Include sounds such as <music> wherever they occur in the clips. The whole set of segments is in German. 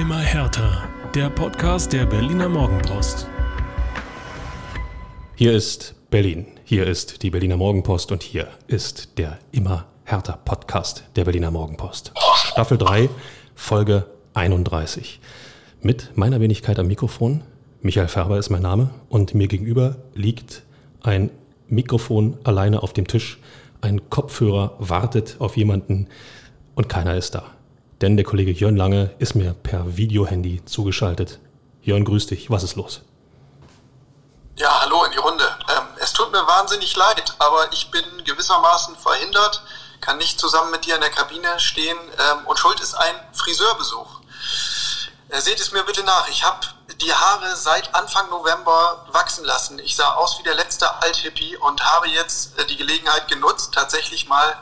Immer härter. Der Podcast der Berliner Morgenpost. Hier ist Berlin. Hier ist die Berliner Morgenpost und hier ist der Immer härter Podcast der Berliner Morgenpost. Staffel 3, Folge 31. Mit meiner Wenigkeit am Mikrofon. Michael Färber ist mein Name und mir gegenüber liegt ein Mikrofon alleine auf dem Tisch. Ein Kopfhörer wartet auf jemanden und keiner ist da. Denn der Kollege Jörn Lange ist mir per Videohandy zugeschaltet. Jörn, grüß dich. Was ist los? Ja, hallo in die Runde. Ähm, es tut mir wahnsinnig leid, aber ich bin gewissermaßen verhindert, kann nicht zusammen mit dir in der Kabine stehen ähm, und schuld ist ein Friseurbesuch. Äh, seht es mir bitte nach. Ich habe die Haare seit Anfang November wachsen lassen. Ich sah aus wie der letzte Althippie und habe jetzt äh, die Gelegenheit genutzt, tatsächlich mal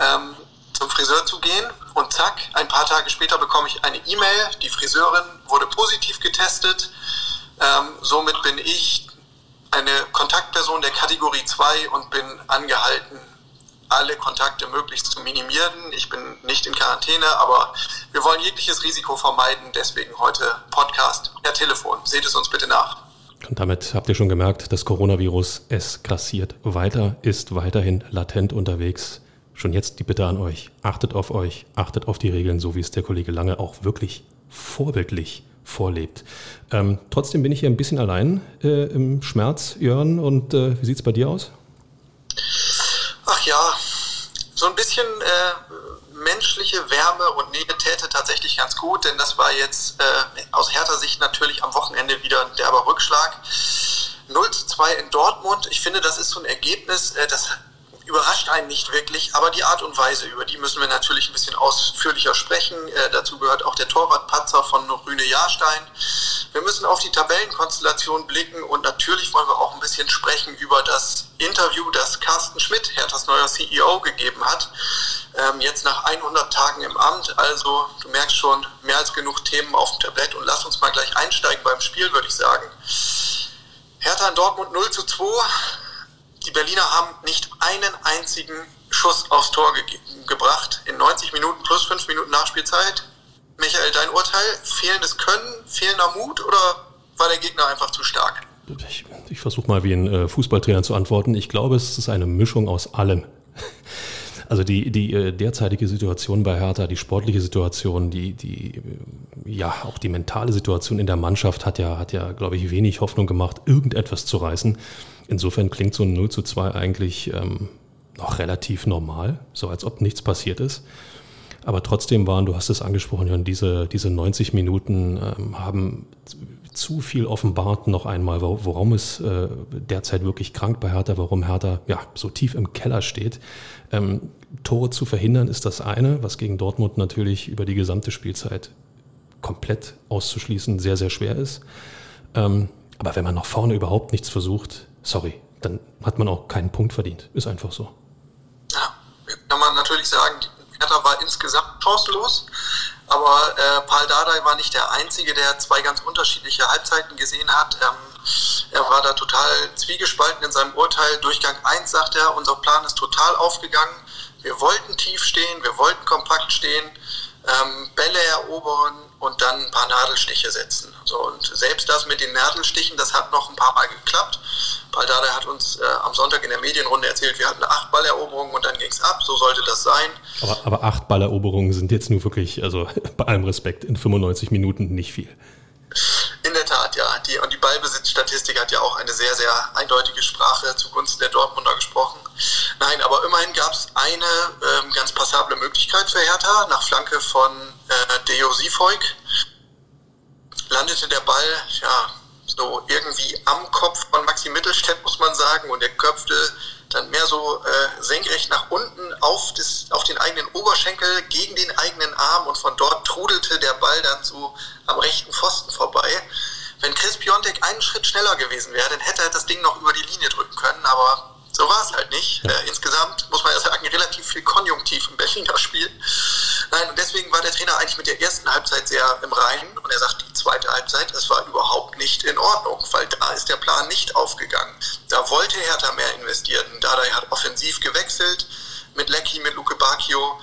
ähm, zum Friseur zu gehen. Und zack, ein paar Tage später bekomme ich eine E-Mail. Die Friseurin wurde positiv getestet. Ähm, somit bin ich eine Kontaktperson der Kategorie 2 und bin angehalten, alle Kontakte möglichst zu minimieren. Ich bin nicht in Quarantäne, aber wir wollen jegliches Risiko vermeiden. Deswegen heute Podcast per Telefon. Seht es uns bitte nach. Und damit habt ihr schon gemerkt, das Coronavirus, es grassiert weiter, ist weiterhin latent unterwegs. Schon jetzt die Bitte an euch, achtet auf euch, achtet auf die Regeln, so wie es der Kollege Lange auch wirklich vorbildlich vorlebt. Ähm, trotzdem bin ich hier ein bisschen allein äh, im Schmerz, Jörn. Und äh, wie sieht es bei dir aus? Ach ja, so ein bisschen äh, menschliche Wärme und Nähe täte tatsächlich ganz gut, denn das war jetzt äh, aus härter Sicht natürlich am Wochenende wieder ein derber Rückschlag. 0 zu 2 in Dortmund. Ich finde, das ist so ein Ergebnis, äh, das überrascht einen nicht wirklich, aber die Art und Weise, über die müssen wir natürlich ein bisschen ausführlicher sprechen. Äh, dazu gehört auch der Torwartpatzer von Rüne Jahrstein. Wir müssen auf die Tabellenkonstellation blicken und natürlich wollen wir auch ein bisschen sprechen über das Interview, das Carsten Schmidt, Herthas neuer CEO, gegeben hat. Ähm, jetzt nach 100 Tagen im Amt. Also du merkst schon, mehr als genug Themen auf dem Tablett und lass uns mal gleich einsteigen beim Spiel, würde ich sagen. Hertha in Dortmund 0 zu 2 die Berliner haben nicht einen einzigen Schuss aufs Tor ge gebracht in 90 Minuten plus 5 Minuten Nachspielzeit. Michael, dein Urteil? Fehlendes Können, fehlender Mut oder war der Gegner einfach zu stark? Ich, ich versuche mal wie ein äh, Fußballtrainer zu antworten. Ich glaube, es ist eine Mischung aus allem. Also die, die äh, derzeitige Situation bei Hertha, die sportliche Situation, die, die, äh, ja, auch die mentale Situation in der Mannschaft hat ja, hat ja, glaube ich, wenig Hoffnung gemacht, irgendetwas zu reißen. Insofern klingt so ein 0 zu 2 eigentlich ähm, noch relativ normal, so als ob nichts passiert ist. Aber trotzdem waren, du hast es angesprochen, Jan, diese, diese 90 Minuten ähm, haben zu viel offenbart noch einmal, worum es äh, derzeit wirklich krank bei Hertha, warum Hertha ja, so tief im Keller steht. Ähm, Tore zu verhindern ist das eine, was gegen Dortmund natürlich über die gesamte Spielzeit komplett auszuschließen sehr, sehr schwer ist. Ähm, aber wenn man nach vorne überhaupt nichts versucht, sorry, dann hat man auch keinen Punkt verdient. Ist einfach so. Ja, kann man natürlich sagen, Hertha war insgesamt chancenlos. Aber äh, Paul Dardai war nicht der Einzige, der zwei ganz unterschiedliche Halbzeiten gesehen hat. Ähm, er war da total zwiegespalten in seinem Urteil. Durchgang 1 sagt er, unser Plan ist total aufgegangen. Wir wollten tief stehen, wir wollten kompakt stehen, ähm, Bälle erobern und dann ein paar Nadelstiche setzen. So, und selbst das mit den Nadelstichen, das hat noch ein paar Mal geklappt. Paldada hat uns äh, am Sonntag in der Medienrunde erzählt, wir hatten acht Balleroberungen und dann ging es ab. So sollte das sein. Aber, aber acht Balleroberungen sind jetzt nur wirklich, also <laughs> bei allem Respekt, in 95 Minuten nicht viel. In der Tat, ja. Die, und die Ballbesitzstatistik hat ja auch eine sehr, sehr eindeutige Sprache zugunsten der Dortmunder gesprochen. Nein, aber immerhin gab es eine ähm, ganz passable Möglichkeit für Hertha. Nach Flanke von äh, Deo Sifoik landete der Ball, ja, so irgendwie am Kopf von Maxi Mittelstädt, muss man sagen, und er köpfte dann mehr so äh, senkrecht nach unten auf, das, auf den eigenen Oberschenkel gegen den eigenen Arm und von dort trudelte der Ball dann so am rechten Pfosten vorbei. Wenn Chris Piontek einen Schritt schneller gewesen wäre, dann hätte er das Ding noch über die Linie drücken können, aber so war es halt nicht. Äh, insgesamt muss man ja sagen, relativ viel Konjunktiv im Berliner Spiel. Nein, und deswegen war der Trainer eigentlich mit der ersten Halbzeit sehr im Reinen und er sagt, die zweite Halbzeit, es war überhaupt nicht in Ordnung, weil da ist der Plan nicht aufgegangen. Da wollte Hertha mehr investieren. Dada hat offensiv gewechselt mit Lecky, mit Luke Bacchio,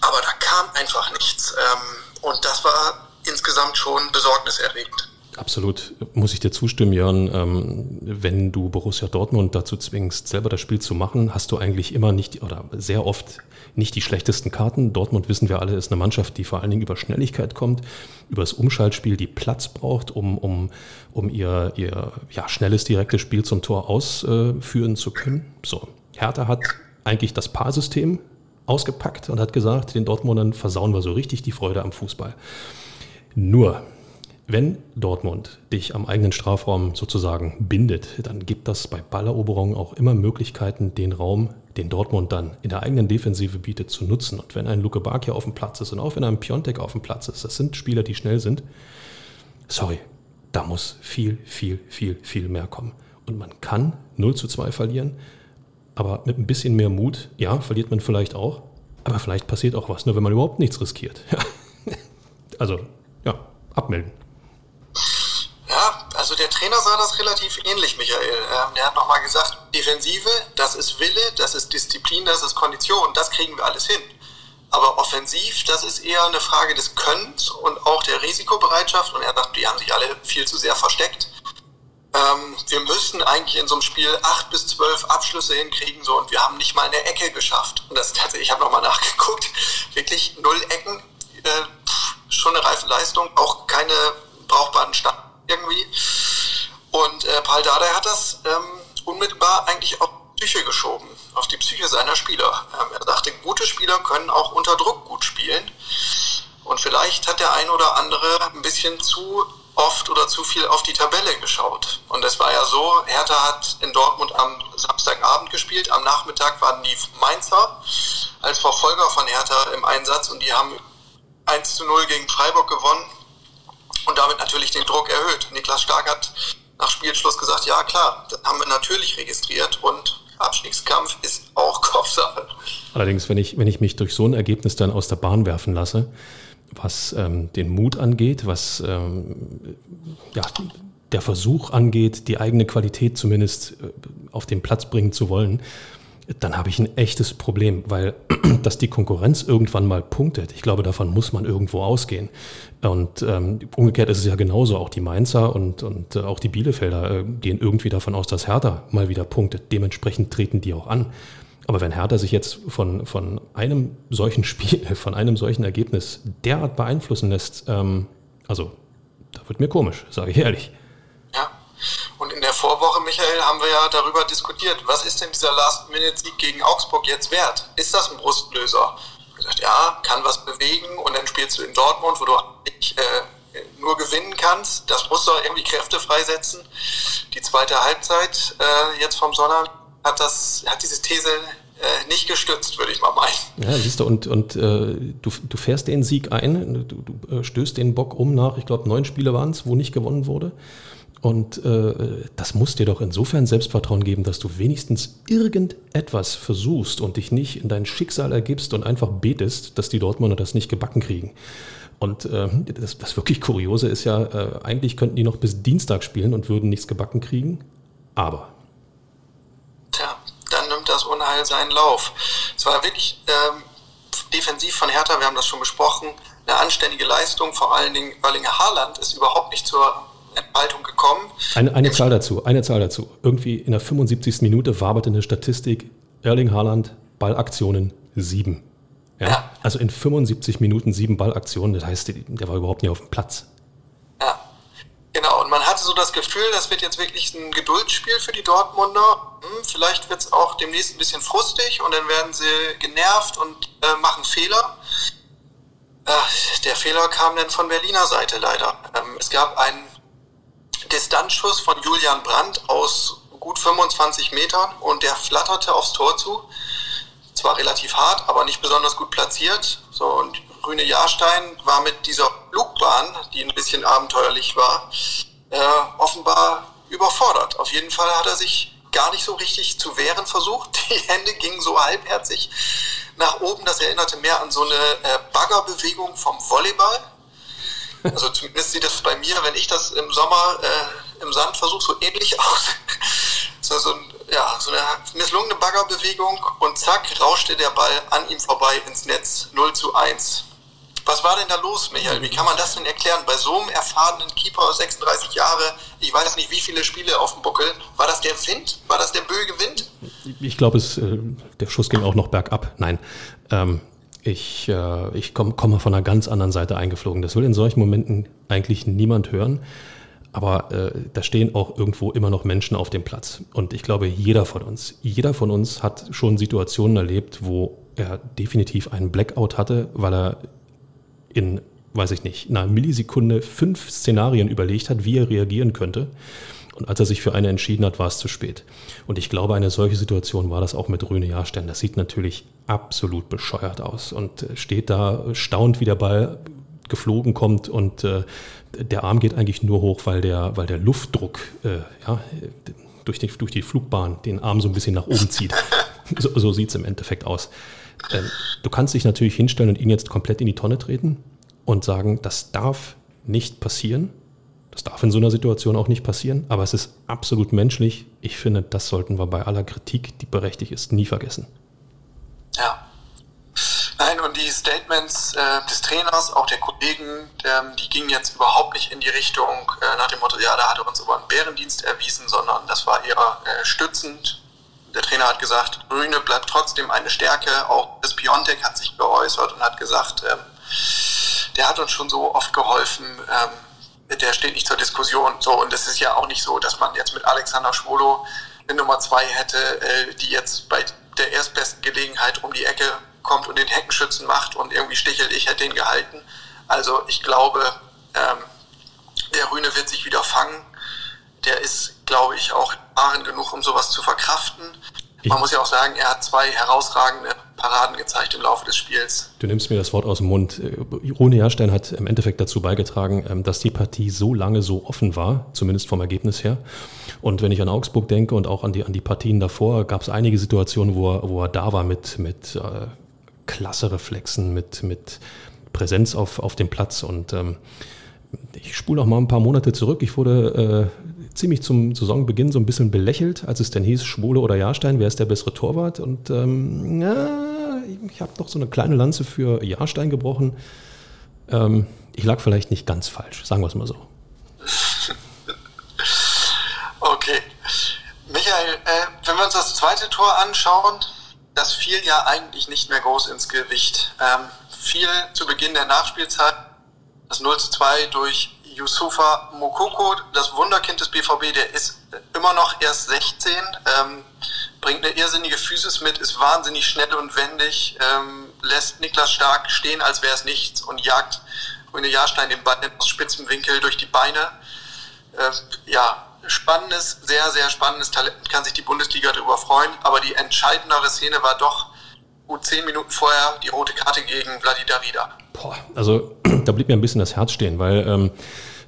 aber da kam einfach nichts. Ähm, und das war insgesamt schon besorgniserregend. Absolut, muss ich dir zustimmen, Jörn. Ähm, wenn du Borussia Dortmund dazu zwingst, selber das Spiel zu machen, hast du eigentlich immer nicht oder sehr oft nicht die schlechtesten Karten. Dortmund, wissen wir alle, ist eine Mannschaft, die vor allen Dingen über Schnelligkeit kommt, über das Umschaltspiel, die Platz braucht, um, um, um ihr, ihr ja, schnelles, direktes Spiel zum Tor ausführen zu können. So, Hertha hat eigentlich das Paarsystem ausgepackt und hat gesagt, den Dortmundern versauen wir so richtig die Freude am Fußball. Nur, wenn Dortmund dich am eigenen Strafraum sozusagen bindet, dann gibt das bei Balleroberungen auch immer Möglichkeiten, den Raum, den Dortmund dann in der eigenen Defensive bietet, zu nutzen. Und wenn ein Luke Bakio auf dem Platz ist und auch wenn ein Piontek auf dem Platz ist, das sind Spieler, die schnell sind, sorry, da muss viel, viel, viel, viel mehr kommen. Und man kann 0 zu 2 verlieren, aber mit ein bisschen mehr Mut, ja, verliert man vielleicht auch, aber vielleicht passiert auch was, nur wenn man überhaupt nichts riskiert. <laughs> also, ja, abmelden. Also der Trainer sah das relativ ähnlich, Michael. Ähm, der hat nochmal gesagt, Defensive, das ist Wille, das ist Disziplin, das ist Kondition, das kriegen wir alles hin. Aber offensiv, das ist eher eine Frage des Könnens und auch der Risikobereitschaft. Und er sagt, die haben sich alle viel zu sehr versteckt. Ähm, wir müssen eigentlich in so einem Spiel acht bis zwölf Abschlüsse hinkriegen, so und wir haben nicht mal eine Ecke geschafft. Und das tatsächlich, ich habe nochmal nachgeguckt, <laughs> wirklich null Ecken, äh, schon eine reife Leistung, auch keine brauchbaren Stand irgendwie. Und äh, Paul Dardai hat das ähm, unmittelbar eigentlich auf die Psyche geschoben, auf die Psyche seiner Spieler. Ähm, er sagte, gute Spieler können auch unter Druck gut spielen. Und vielleicht hat der ein oder andere ein bisschen zu oft oder zu viel auf die Tabelle geschaut. Und es war ja so, Hertha hat in Dortmund am Samstagabend gespielt, am Nachmittag waren die Mainzer als Verfolger von Hertha im Einsatz und die haben 1 zu 0 gegen Freiburg gewonnen und damit natürlich den Druck erhöht. Niklas Stark hat nach Spielschluss gesagt, ja klar, das haben wir natürlich registriert und Abstiegskampf ist auch <laughs> Kopfsache. Allerdings, wenn ich, wenn ich mich durch so ein Ergebnis dann aus der Bahn werfen lasse, was ähm, den Mut angeht, was ähm, ja, der Versuch angeht, die eigene Qualität zumindest äh, auf den Platz bringen zu wollen, dann habe ich ein echtes Problem, weil <clears throat> dass die Konkurrenz irgendwann mal punktet, ich glaube, davon muss man irgendwo ausgehen. Und ähm, umgekehrt ist es ja genauso, auch die Mainzer und, und äh, auch die Bielefelder äh, gehen irgendwie davon aus, dass Hertha mal wieder punktet. Dementsprechend treten die auch an. Aber wenn Hertha sich jetzt von, von einem solchen Spiel, <laughs> von einem solchen Ergebnis derart beeinflussen lässt, ähm, also da wird mir komisch, sage ich ehrlich. Und in der Vorwoche, Michael, haben wir ja darüber diskutiert, was ist denn dieser Last-Minute-Sieg gegen Augsburg jetzt wert? Ist das ein Brustlöser? Ich gesagt, ja, kann was bewegen und dann spielst du in Dortmund, wo du nicht, äh, nur gewinnen kannst. Das muss doch irgendwie Kräfte freisetzen. Die zweite Halbzeit äh, jetzt vom Sonnabend hat, hat diese These äh, nicht gestützt, würde ich mal meinen. Ja, siehst du, und, und äh, du, du fährst den Sieg ein, du, du äh, stößt den Bock um nach, ich glaube, neun Spiele waren es, wo nicht gewonnen wurde. Und äh, das muss dir doch insofern Selbstvertrauen geben, dass du wenigstens irgendetwas versuchst und dich nicht in dein Schicksal ergibst und einfach betest, dass die Dortmunder das nicht gebacken kriegen. Und äh, das, das wirklich Kuriose ist ja, äh, eigentlich könnten die noch bis Dienstag spielen und würden nichts gebacken kriegen. Aber. Tja, dann nimmt das Unheil seinen Lauf. Es war wirklich ähm, defensiv von Hertha, wir haben das schon besprochen, eine anständige Leistung, vor allen Dingen Erlinger Haaland ist überhaupt nicht zur Entfaltung gekommen. Eine, eine Zahl dazu, eine Zahl dazu. Irgendwie in der 75. Minute waberte eine Statistik, Erling Haaland, Ballaktionen sieben. Ja? ja? Also in 75 Minuten sieben Ballaktionen, das heißt, der war überhaupt nicht auf dem Platz. Ja, genau. Und man hatte so das Gefühl, das wird jetzt wirklich ein Geduldsspiel für die Dortmunder. Hm, vielleicht wird es auch demnächst ein bisschen frustig und dann werden sie genervt und äh, machen Fehler. Äh, der Fehler kam dann von Berliner Seite leider. Ähm, es gab einen Distanzschuss von Julian Brandt aus gut 25 Metern und der flatterte aufs Tor zu. Zwar relativ hart, aber nicht besonders gut platziert. So, und Rüne Jahrstein war mit dieser Flugbahn, die ein bisschen abenteuerlich war, äh, offenbar überfordert. Auf jeden Fall hat er sich gar nicht so richtig zu wehren versucht. <laughs> Die Hände gingen so halbherzig nach oben. Das erinnerte mehr an so eine äh, Baggerbewegung vom Volleyball. Also zumindest sieht das bei mir, wenn ich das im Sommer äh, im Sand versuche, so ähnlich aus. <laughs> so, so, ja, so eine misslungene Baggerbewegung und zack, rauschte der Ball an ihm vorbei ins Netz 0 zu 1. Was war denn da los, Michael? Wie kann man das denn erklären? Bei so einem erfahrenen Keeper, 36 Jahre, ich weiß nicht, wie viele Spiele auf dem Buckel, war das der Wind? War das der böge Wind? Ich glaube, äh, der Schuss ging auch noch bergab. Nein. Ähm, ich, äh, ich komme komm von einer ganz anderen Seite eingeflogen. Das will in solchen Momenten eigentlich niemand hören. Aber äh, da stehen auch irgendwo immer noch Menschen auf dem Platz. Und ich glaube, jeder von uns, jeder von uns hat schon Situationen erlebt, wo er definitiv einen Blackout hatte, weil er in, weiß ich nicht, einer Millisekunde fünf Szenarien überlegt hat, wie er reagieren könnte. Und als er sich für eine entschieden hat, war es zu spät. Und ich glaube, eine solche Situation war das auch mit Rüne Jahrstein. Das sieht natürlich absolut bescheuert aus und steht da, staunt, wie der Ball geflogen kommt und äh, der Arm geht eigentlich nur hoch, weil der, weil der Luftdruck äh, ja, durch, die, durch die Flugbahn den Arm so ein bisschen nach oben zieht. <laughs> So, so sieht es im Endeffekt aus. Ähm, du kannst dich natürlich hinstellen und ihn jetzt komplett in die Tonne treten und sagen, das darf nicht passieren. Das darf in so einer Situation auch nicht passieren, aber es ist absolut menschlich. Ich finde, das sollten wir bei aller Kritik, die berechtigt ist, nie vergessen. Ja. Nein, und die Statements äh, des Trainers, auch der Kollegen, ähm, die gingen jetzt überhaupt nicht in die Richtung äh, nach dem Motto, ja, da hat er uns aber einen Bärendienst erwiesen, sondern das war eher äh, stützend der Trainer hat gesagt, Grüne bleibt trotzdem eine Stärke. Auch das Piontek hat sich geäußert und hat gesagt, ähm, der hat uns schon so oft geholfen, ähm, der steht nicht zur Diskussion. So, und es ist ja auch nicht so, dass man jetzt mit Alexander Schwolo eine Nummer zwei hätte, äh, die jetzt bei der erstbesten Gelegenheit um die Ecke kommt und den Heckenschützen macht und irgendwie stichelt, ich hätte ihn gehalten. Also ich glaube, ähm, der Rühne wird sich wieder fangen. Der ist glaube ich, auch erfahren genug, um sowas zu verkraften. Ich Man muss ja auch sagen, er hat zwei herausragende Paraden gezeigt im Laufe des Spiels. Du nimmst mir das Wort aus dem Mund. Rune Jahrstein hat im Endeffekt dazu beigetragen, ähm, dass die Partie so lange so offen war, zumindest vom Ergebnis her. Und wenn ich an Augsburg denke und auch an die, an die Partien davor, gab es einige Situationen, wo er, wo er da war mit, mit äh, klasse Reflexen, mit, mit Präsenz auf, auf dem Platz. Und ähm, ich spule noch mal ein paar Monate zurück. Ich wurde äh, ziemlich zum Saisonbeginn so ein bisschen belächelt, als es dann hieß, Schwule oder Jahrstein, wer ist der bessere Torwart? Und ähm, ja, ich habe doch so eine kleine Lanze für Jahrstein gebrochen. Ähm, ich lag vielleicht nicht ganz falsch, sagen wir es mal so. Okay. Michael, äh, wenn wir uns das zweite Tor anschauen, das fiel ja eigentlich nicht mehr groß ins Gewicht. Ähm, fiel zu Beginn der Nachspielzeit das 0 zu 2 durch Yusufa Mokoko, das Wunderkind des BVB, der ist immer noch erst 16, ähm, bringt eine irrsinnige Physis mit, ist wahnsinnig schnell und wendig, ähm, lässt Niklas Stark stehen, als wäre es nichts und jagt Rune Jahrstein den Ball aus spitzem Winkel durch die Beine. Äh, ja, spannendes, sehr, sehr spannendes Talent, kann sich die Bundesliga darüber freuen, aber die entscheidendere Szene war doch gut zehn Minuten vorher die rote Karte gegen Vladimir Vida. Boah, also <clears throat> da blieb mir ein bisschen das Herz stehen, weil ähm,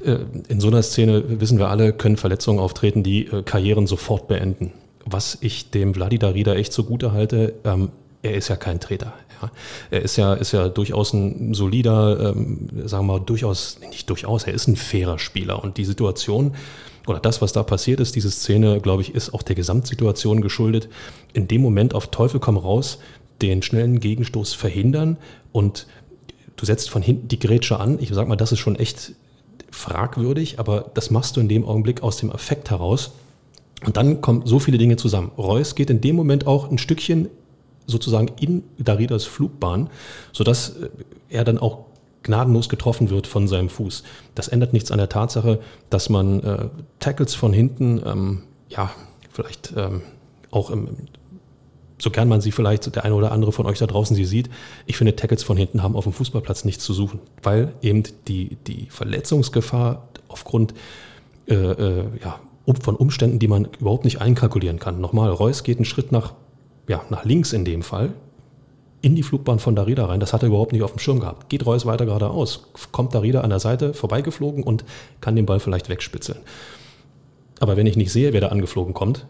äh, in so einer Szene, wissen wir alle, können Verletzungen auftreten, die äh, Karrieren sofort beenden. Was ich dem Vladimir Rieder echt zugute halte, ähm, er ist ja kein Treter. Ja. Er ist ja, ist ja durchaus ein solider, ähm, sagen wir mal, durchaus, nicht durchaus, er ist ein fairer Spieler. Und die Situation oder das, was da passiert ist, diese Szene, glaube ich, ist auch der Gesamtsituation geschuldet. In dem Moment auf Teufel komm raus, den schnellen Gegenstoß verhindern und du setzt von hinten die Grätsche an. Ich sag mal, das ist schon echt fragwürdig, aber das machst du in dem Augenblick aus dem Effekt heraus. Und dann kommen so viele Dinge zusammen. Reus geht in dem Moment auch ein Stückchen sozusagen in Daridas Flugbahn, sodass äh, er dann auch gnadenlos getroffen wird von seinem Fuß. Das ändert nichts an der Tatsache, dass man äh, Tackles von hinten, ähm, ja, vielleicht ähm, auch im, so gern man sie vielleicht, der eine oder andere von euch da draußen sie sieht, ich finde, Tackles von hinten haben auf dem Fußballplatz nichts zu suchen, weil eben die, die Verletzungsgefahr aufgrund äh, äh, ja, von Umständen, die man überhaupt nicht einkalkulieren kann. Nochmal, Reus geht einen Schritt nach, ja, nach links in dem Fall, in die Flugbahn von Darida rein. Das hat er überhaupt nicht auf dem Schirm gehabt. Geht Reus weiter geradeaus, kommt Darida an der Seite vorbeigeflogen und kann den Ball vielleicht wegspitzeln. Aber wenn ich nicht sehe, wer da angeflogen kommt,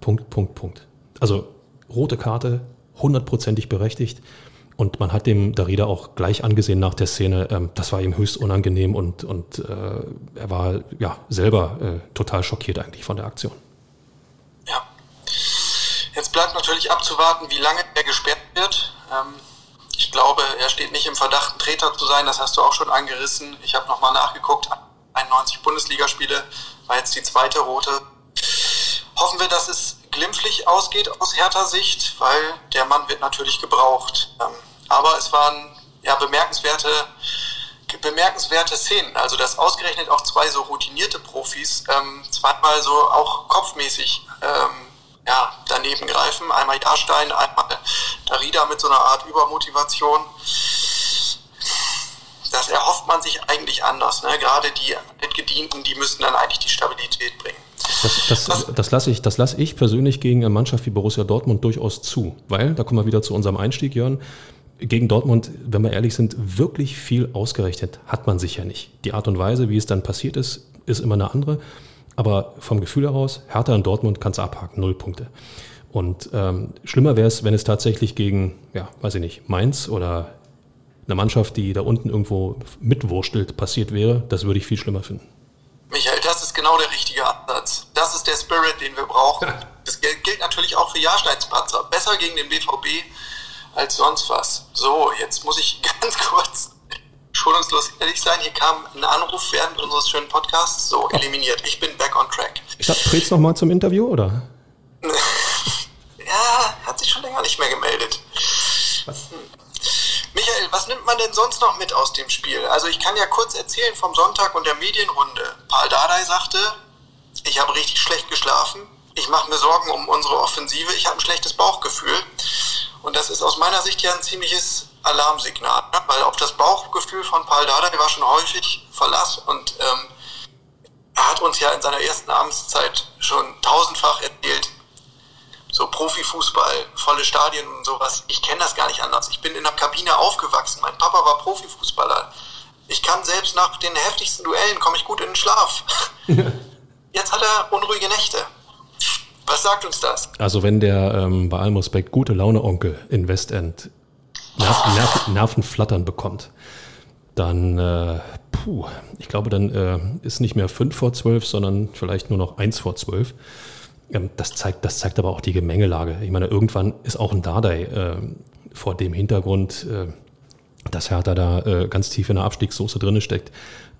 Punkt, Punkt, Punkt. Also rote Karte, hundertprozentig berechtigt. Und man hat dem Darida auch gleich angesehen nach der Szene, ähm, das war ihm höchst unangenehm und, und äh, er war ja selber äh, total schockiert eigentlich von der Aktion. Ja. Jetzt bleibt natürlich abzuwarten, wie lange er gesperrt wird. Ähm, Ich glaube, er steht nicht im Verdacht, ein Treter zu sein. Das hast du auch schon angerissen. Ich habe nochmal nachgeguckt. 91 Bundesligaspiele war jetzt die zweite rote. Hoffen wir, dass es glimpflich ausgeht aus härter Sicht, weil der Mann wird natürlich gebraucht. Ähm, aber es waren ja bemerkenswerte, bemerkenswerte Szenen. Also dass ausgerechnet auch zwei so routinierte Profis ähm, zweimal so auch kopfmäßig ähm, ja, daneben greifen. Einmal Jahrstein, einmal Darida mit so einer Art Übermotivation. Das erhofft man sich eigentlich anders. Ne? Gerade die Mitgedienten, die müssen dann eigentlich die Stabilität bringen. Das, das, das lasse ich, lass ich persönlich gegen eine Mannschaft wie Borussia Dortmund durchaus zu. Weil, da kommen wir wieder zu unserem Einstieg, Jörn, gegen Dortmund, wenn wir ehrlich sind, wirklich viel ausgerechnet hat man sich ja nicht. Die Art und Weise, wie es dann passiert ist, ist immer eine andere. Aber vom Gefühl heraus, Hertha in Dortmund kannst du abhaken, null Punkte. Und ähm, schlimmer wäre es, wenn es tatsächlich gegen, ja, weiß ich nicht, Mainz oder eine Mannschaft, die da unten irgendwo mitwurstelt, passiert wäre. Das würde ich viel schlimmer finden. Michael, ist genau der richtige Ansatz. Das ist der Spirit, den wir brauchen. Das gilt natürlich auch für Jahrsteinspatzer. Besser gegen den BVB als sonst was. So, jetzt muss ich <laughs> ganz kurz schonungslos ehrlich sein. Hier kam ein Anruf während unseres schönen Podcasts. So, eliminiert. Ich bin back on track. Ich sag, Trets noch mal zum Interview, oder? <laughs> ja, hat sich schon länger nicht mehr gemeldet. Was? Hm. Michael, was nimmt man denn sonst noch mit aus dem Spiel? Also ich kann ja kurz erzählen vom Sonntag und der Medienrunde. Paul Dardai sagte, ich habe richtig schlecht geschlafen. Ich mache mir Sorgen um unsere Offensive. Ich habe ein schlechtes Bauchgefühl. Und das ist aus meiner Sicht ja ein ziemliches Alarmsignal, ne? weil auf das Bauchgefühl von Paul Dardai war schon häufig Verlass und ähm, er hat uns ja in seiner ersten Amtszeit schon tausendfach erzählt, so Profifußball, volle Stadien und sowas. Ich kenne das gar nicht anders. Ich bin in der Kabine aufgewachsen. Mein Papa war Profifußballer. Ich kann selbst nach den heftigsten Duellen komme ich gut in den Schlaf. <laughs> Jetzt hat er unruhige Nächte. Was sagt uns das? Also wenn der ähm, bei allem Respekt gute Laune Onkel in Westend Nerv, Nerv, Nervenflattern bekommt, dann, äh, puh, ich glaube, dann äh, ist nicht mehr 5 vor 12, sondern vielleicht nur noch 1 vor 12. Das, zeigt, das zeigt aber auch die Gemengelage. Ich meine, irgendwann ist auch ein Dardai äh, vor dem Hintergrund, äh, dass Hertha da äh, ganz tief in der Abstiegssoße drin steckt,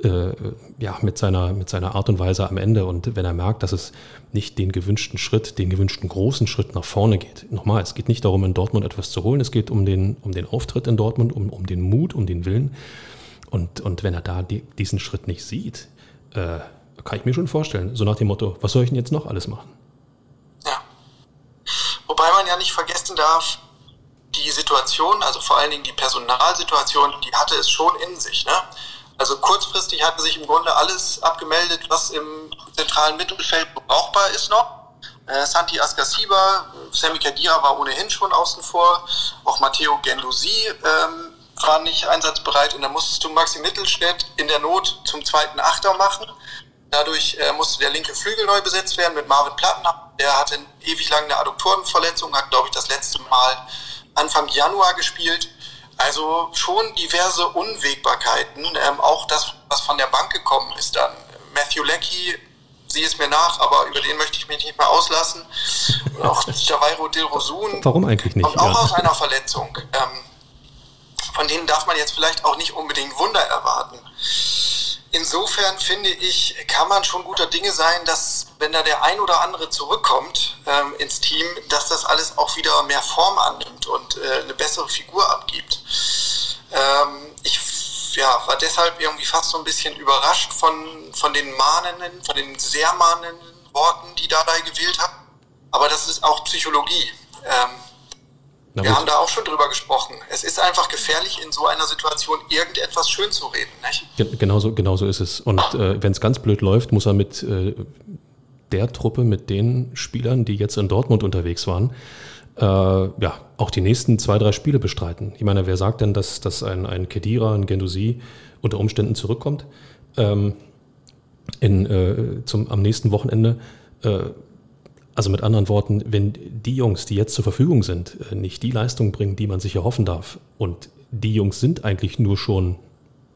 äh, ja, mit seiner, mit seiner Art und Weise am Ende. Und wenn er merkt, dass es nicht den gewünschten Schritt, den gewünschten großen Schritt nach vorne geht. Nochmal, es geht nicht darum, in Dortmund etwas zu holen, es geht um den, um den Auftritt in Dortmund, um, um den Mut, um den Willen. Und, und wenn er da die, diesen Schritt nicht sieht, äh, kann ich mir schon vorstellen, so nach dem Motto, was soll ich denn jetzt noch alles machen? Wobei man ja nicht vergessen darf, die Situation, also vor allen Dingen die Personalsituation, die hatte es schon in sich. Ne? Also kurzfristig hatte sich im Grunde alles abgemeldet, was im zentralen Mittelfeld brauchbar ist noch. Äh, Santi Ascasiba, Sammy Kadira war ohnehin schon außen vor, auch Matteo Gendusi ähm, war nicht einsatzbereit und dann musstest du Maxi Mittelstädt in der Not zum zweiten Achter machen. Dadurch äh, musste der linke Flügel neu besetzt werden mit Marvin Plattenhab. Der hatte ewig lang eine Adduktorenverletzung, hat glaube ich das letzte Mal Anfang Januar gespielt. Also schon diverse Unwägbarkeiten. Ähm, auch das, was von der Bank gekommen ist dann. Matthew Leckie, sieh es mir nach, aber über den möchte ich mich nicht mehr auslassen. Und auch Javairo Dilrosun. Warum eigentlich nicht? Und auch ja. aus einer Verletzung. Ähm, von denen darf man jetzt vielleicht auch nicht unbedingt Wunder erwarten. Insofern finde ich, kann man schon guter Dinge sein, dass wenn da der ein oder andere zurückkommt ähm, ins Team, dass das alles auch wieder mehr Form annimmt und äh, eine bessere Figur abgibt. Ähm, ich ja, war deshalb irgendwie fast so ein bisschen überrascht von, von den mahnenden, von den sehr mahnenden Worten, die Dadai gewählt hat. Aber das ist auch Psychologie. Ähm, wir haben da auch schon drüber gesprochen. Es ist einfach gefährlich, in so einer Situation irgendetwas schön zu reden. Nicht? Genauso, genauso ist es. Und äh, wenn es ganz blöd läuft, muss er mit äh, der Truppe, mit den Spielern, die jetzt in Dortmund unterwegs waren, äh, ja, auch die nächsten zwei, drei Spiele bestreiten. Ich meine, wer sagt denn, dass, dass ein, ein Kedira, ein Gendusi unter Umständen zurückkommt? Ähm, in, äh, zum, am nächsten Wochenende äh, also mit anderen Worten, wenn die Jungs, die jetzt zur Verfügung sind, äh, nicht die Leistung bringen, die man sich erhoffen darf, und die Jungs sind eigentlich nur schon,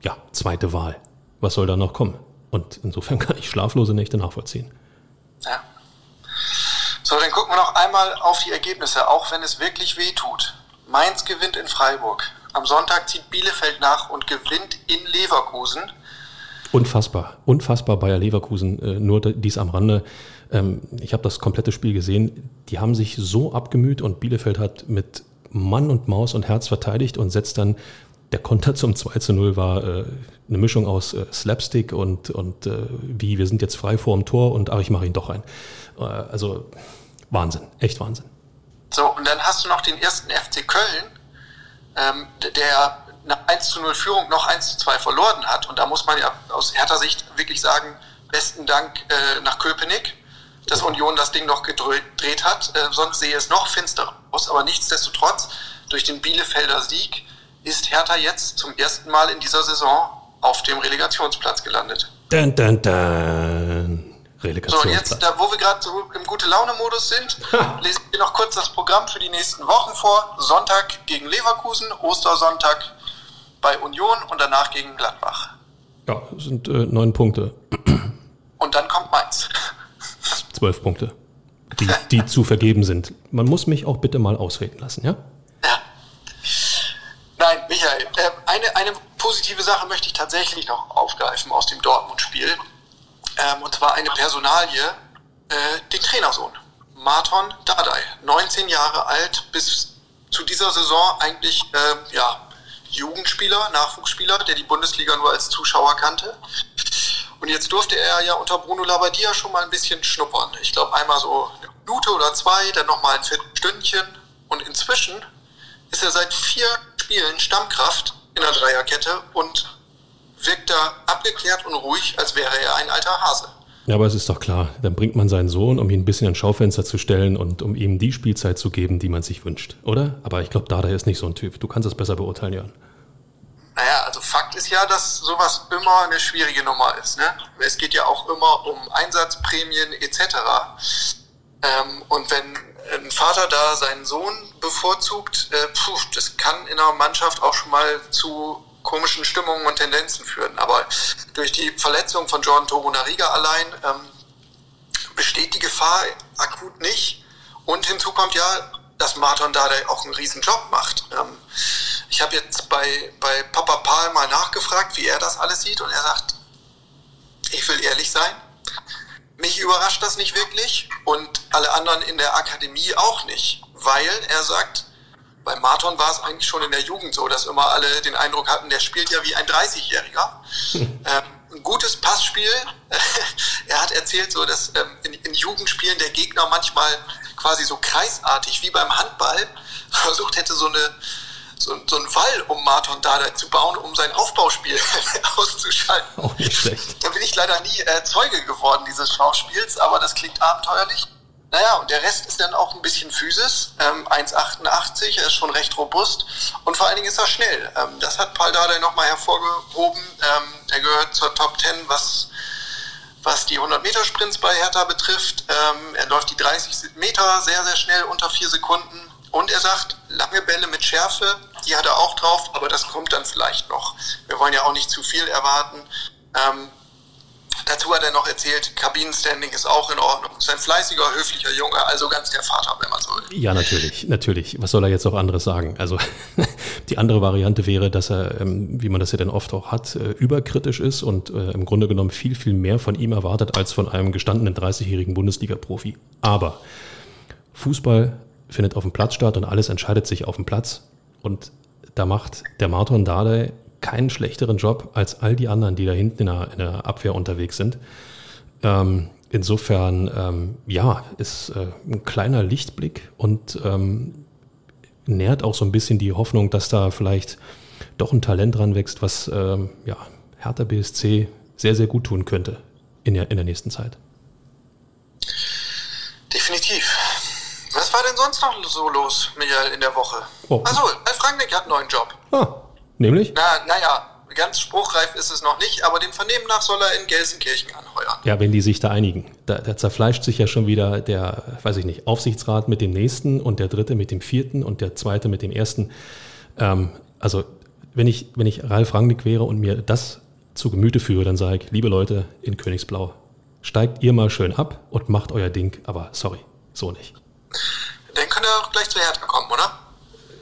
ja, zweite Wahl, was soll da noch kommen? Und insofern <laughs> kann ich schlaflose Nächte nachvollziehen. Gucken wir noch einmal auf die Ergebnisse, auch wenn es wirklich weh tut. Mainz gewinnt in Freiburg Am Sonntag zieht Bielefeld nach und gewinnt in Leverkusen. Unfassbar, unfassbar Bayer Leverkusen, äh, nur dies am Rande. Ähm, ich habe das komplette Spiel gesehen. Die haben sich so abgemüht und Bielefeld hat mit Mann und Maus und Herz verteidigt und setzt dann der Konter zum 2 zu 0 war äh, eine Mischung aus äh, Slapstick und, und wie wir sind jetzt frei vor dem Tor und ach, ich mache ihn doch rein. Äh, also Wahnsinn, echt Wahnsinn. So, und dann hast du noch den ersten FC Köln, ähm, der nach 1 zu 0 Führung noch 1 zu 2 verloren hat. Und da muss man ja aus härter Sicht wirklich sagen, besten Dank äh, nach Köpenick, dass Union das Ding noch gedreht hat. Äh, sonst sehe es noch finsterer aus. Aber nichtsdestotrotz, durch den Bielefelder Sieg ist Hertha jetzt zum ersten Mal in dieser Saison auf dem Relegationsplatz gelandet. Dun, dun, dun. So, jetzt, da, wo wir gerade so im Gute-Laune-Modus sind, <laughs> lesen wir noch kurz das Programm für die nächsten Wochen vor. Sonntag gegen Leverkusen, Ostersonntag bei Union und danach gegen Gladbach. Ja, das sind äh, neun Punkte. <clears throat> Und dann kommt Mainz. <laughs> Zwölf Punkte, die, die zu vergeben sind. Man muss mich auch bitte mal ausreden lassen, ja? Ja. Nein, Michael, äh, eine, eine positive Sache möchte ich tatsächlich noch aufgreifen aus dem Dortmund-Spiel. Ähm, und zwar eine Personalie, äh, den Trainersohn. Marton Dardai, 19 Jahre alt, bis zu dieser Saison eigentlich äh, ja, Jugendspieler, Nachwuchsspieler, der die Bundesliga nur als Zuschauer kannte. Und jetzt durfte er ja unter Bruno Labbadia schon mal ein bisschen schnuppern. Ich glaube einmal so eine Minute oder zwei, dann nochmal ein Viertelstündchen. Und inzwischen ist er seit vier Spielen Stammkraft in der Dreierkette und wirkt da abgeklärt und ruhig, als wäre er ein alter Hase. Ja, aber es ist doch klar, dann bringt man seinen Sohn, um ihn ein bisschen ins Schaufenster zu stellen und um ihm die Spielzeit zu geben, die man sich wünscht, oder? Aber ich glaube, Dada ist nicht so ein Typ. Du kannst es besser beurteilen, Jan. Naja, also Fakt ist ja, dass sowas immer eine schwierige Nummer ist. Ne? Es geht ja auch immer um Einsatzprämien etc. Ähm, und wenn ein Vater da seinen Sohn bevorzugt, äh, puh, das kann in einer Mannschaft auch schon mal zu komischen Stimmungen und Tendenzen führen. Aber durch die Verletzung von Jordan Torunariga allein ähm, besteht die Gefahr akut nicht. Und hinzu kommt ja, dass Martin Dardai auch einen riesen Job macht. Ähm, ich habe jetzt bei, bei Papa Paul mal nachgefragt, wie er das alles sieht und er sagt, ich will ehrlich sein, mich überrascht das nicht wirklich und alle anderen in der Akademie auch nicht, weil er sagt, bei Marton war es eigentlich schon in der Jugend so, dass immer alle den Eindruck hatten, der spielt ja wie ein 30-Jähriger. <laughs> ähm, ein gutes Passspiel. <laughs> er hat erzählt, so dass ähm, in, in Jugendspielen der Gegner manchmal quasi so kreisartig wie beim Handball <laughs> versucht hätte, so eine so, so einen Wall um Marton Dada zu bauen, um sein Aufbauspiel auszuschalten. Auch nicht schlecht. Da bin ich leider nie äh, Zeuge geworden dieses Schauspiels, aber das klingt abenteuerlich. Naja, und der Rest ist dann auch ein bisschen Physis. Ähm, 1,88, er ist schon recht robust und vor allen Dingen ist er schnell. Ähm, das hat Paul Dardai nochmal hervorgehoben. Ähm, er gehört zur Top 10, was, was die 100-Meter-Sprints bei Hertha betrifft. Ähm, er läuft die 30 Meter sehr, sehr schnell unter vier Sekunden. Und er sagt, lange Bälle mit Schärfe, die hat er auch drauf, aber das kommt dann vielleicht noch. Wir wollen ja auch nicht zu viel erwarten. Ähm, Dazu hat er noch erzählt, Kabinenstanding ist auch in Ordnung. Ist ein fleißiger, höflicher Junge, also ganz der Vater, wenn man so will. Ja, natürlich, natürlich. Was soll er jetzt auch anderes sagen? Also <laughs> die andere Variante wäre, dass er, ähm, wie man das ja dann oft auch hat, äh, überkritisch ist und äh, im Grunde genommen viel, viel mehr von ihm erwartet als von einem gestandenen 30-jährigen Bundesliga-Profi. Aber Fußball findet auf dem Platz statt und alles entscheidet sich auf dem Platz. Und da macht der Martin Dardai keinen schlechteren Job als all die anderen, die da hinten in der, in der Abwehr unterwegs sind. Ähm, insofern, ähm, ja, ist äh, ein kleiner Lichtblick und ähm, nährt auch so ein bisschen die Hoffnung, dass da vielleicht doch ein Talent dran wächst, was ähm, ja, Hertha BSC sehr, sehr gut tun könnte in der, in der nächsten Zeit. Definitiv. Was war denn sonst noch so los, Michael, in der Woche? Oh. Achso, Frank Nick hat einen neuen Job. Ah, Nämlich? Na, naja, ganz spruchreif ist es noch nicht, aber dem Vernehmen nach soll er in Gelsenkirchen anheuern. Ja, wenn die sich da einigen. Da, da, zerfleischt sich ja schon wieder der, weiß ich nicht, Aufsichtsrat mit dem nächsten und der dritte mit dem vierten und der zweite mit dem ersten. Ähm, also, wenn ich, wenn ich Ralf Rangnick wäre und mir das zu Gemüte führe, dann sage ich, liebe Leute in Königsblau, steigt ihr mal schön ab und macht euer Ding, aber sorry, so nicht. Dann könnt ihr auch gleich zu Hertha kommen, oder?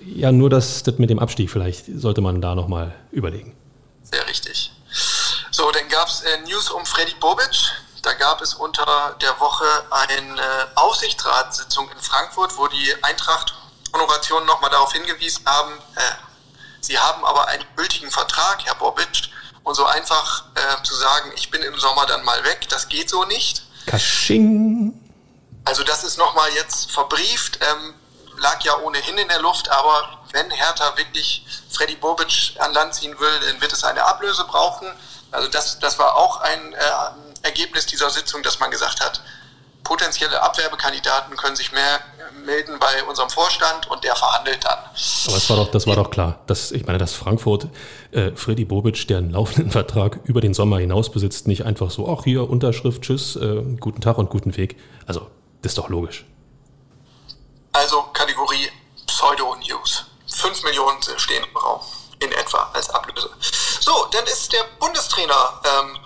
Ja, nur das, das mit dem Abstieg vielleicht sollte man da nochmal überlegen. Sehr richtig. So, dann gab es äh, News um Freddy Bobic. Da gab es unter der Woche eine Aufsichtsratssitzung in Frankfurt, wo die Eintracht-Honorationen nochmal darauf hingewiesen haben, äh, sie haben aber einen gültigen Vertrag, Herr Bobic, und so einfach äh, zu sagen, ich bin im Sommer dann mal weg, das geht so nicht. Kasching. Also das ist nochmal jetzt verbrieft, ähm, lag ja ohnehin in der Luft, aber wenn Hertha wirklich Freddy Bobic an Land ziehen will, dann wird es eine Ablöse brauchen. Also das, das war auch ein äh, Ergebnis dieser Sitzung, dass man gesagt hat, potenzielle Abwerbekandidaten können sich mehr melden bei unserem Vorstand und der verhandelt dann. Aber das war doch, das war doch klar. Dass, ich meine, dass Frankfurt äh, Freddy Bobic, der einen laufenden <laughs> Vertrag über den Sommer hinaus besitzt, nicht einfach so, ach hier, Unterschrift, tschüss, äh, guten Tag und guten Weg. Also, das ist doch logisch. Also Kategorie Pseudo-News. 5 Millionen stehen im Raum in etwa als Ablöse. So, dann ist der Bundestrainer ähm,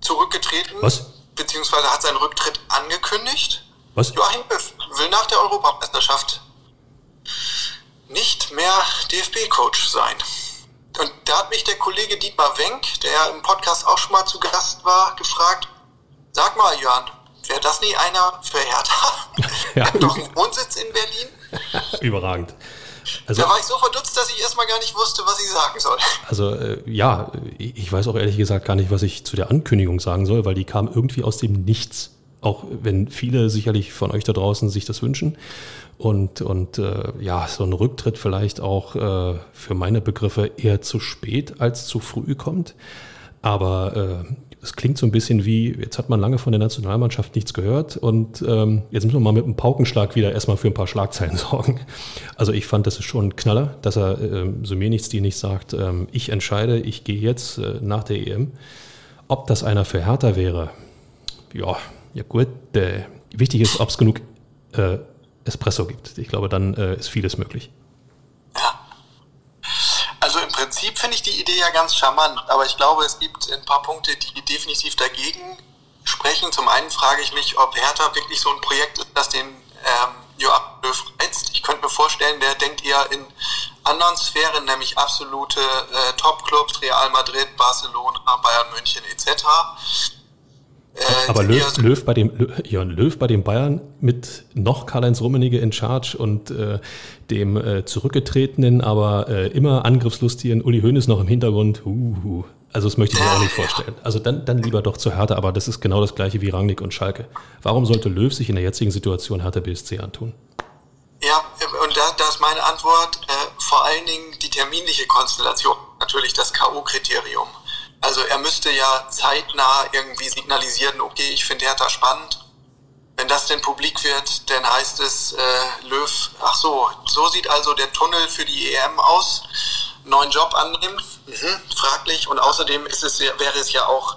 zurückgetreten. Was? Beziehungsweise hat seinen Rücktritt angekündigt. Was? Joachim Löw will nach der Europameisterschaft nicht mehr DFB-Coach sein. Und da hat mich der Kollege Dietmar Wenk, der im Podcast auch schon mal zu Gast war, gefragt, sag mal, Jörn, wäre das nie einer für Hertha? <laughs> Ja. Hat doch einen Wohnsitz in Berlin. Überragend. Also, Da war ich so verdutzt, dass ich erstmal gar nicht wusste, was ich sagen soll. also äh, ja, ich weiß auch ehrlich gesagt gar nicht, was ich zu der Ankündigung sagen soll, weil die kam irgendwie aus dem Nichts. Auch wenn viele sicherlich von euch da draußen sich das wünschen. Und, und äh, ja, so ein Rücktritt vielleicht auch äh, für meine Begriffe eher zu spät als zu früh kommt. Aber äh, es klingt so ein bisschen wie, jetzt hat man lange von der Nationalmannschaft nichts gehört und ähm, jetzt müssen wir mal mit einem Paukenschlag wieder erstmal für ein paar Schlagzeilen <laughs> sorgen. Also ich fand, das ist schon ein Knaller, dass er ähm, so mir nichts, die nicht sagt, ähm, ich entscheide, ich gehe jetzt äh, nach der EM. Ob das einer für Hertha wäre, ja, ja gut. Äh, wichtig ist, ob es genug äh, Espresso gibt. Ich glaube, dann äh, ist vieles möglich. Also im Prinzip finde ich die Idee ja ganz charmant, aber ich glaube, es gibt ein paar Punkte, die definitiv dagegen sprechen. Zum einen frage ich mich, ob Hertha wirklich so ein Projekt ist, das den ähm, Joachim Löw reizt. Ich könnte mir vorstellen, der denkt eher in anderen Sphären, nämlich absolute äh, Top-Clubs, Real Madrid, Barcelona, Bayern München etc. Aber Löw, Löw, bei dem, Jörn Löw bei den Bayern mit noch Karl-Heinz Rummenigge in Charge und äh, dem äh, zurückgetretenen, aber äh, immer angriffslustigen Uli Hoeneß noch im Hintergrund. Uhu. Also das möchte ich mir auch nicht vorstellen. Also dann, dann lieber doch zu Hertha, aber das ist genau das gleiche wie Rangnick und Schalke. Warum sollte Löw sich in der jetzigen Situation Hertha BSC antun? Ja, und da, da ist meine Antwort äh, vor allen Dingen die terminliche Konstellation, natürlich das K.O.-Kriterium. Also er müsste ja zeitnah irgendwie signalisieren, okay, ich finde Hertha spannend. Wenn das denn publik wird, dann heißt es, äh, Löw, ach so, so sieht also der Tunnel für die EM aus. Neuen Job annehmen, mhm, fraglich. Und außerdem ist es, wäre es ja auch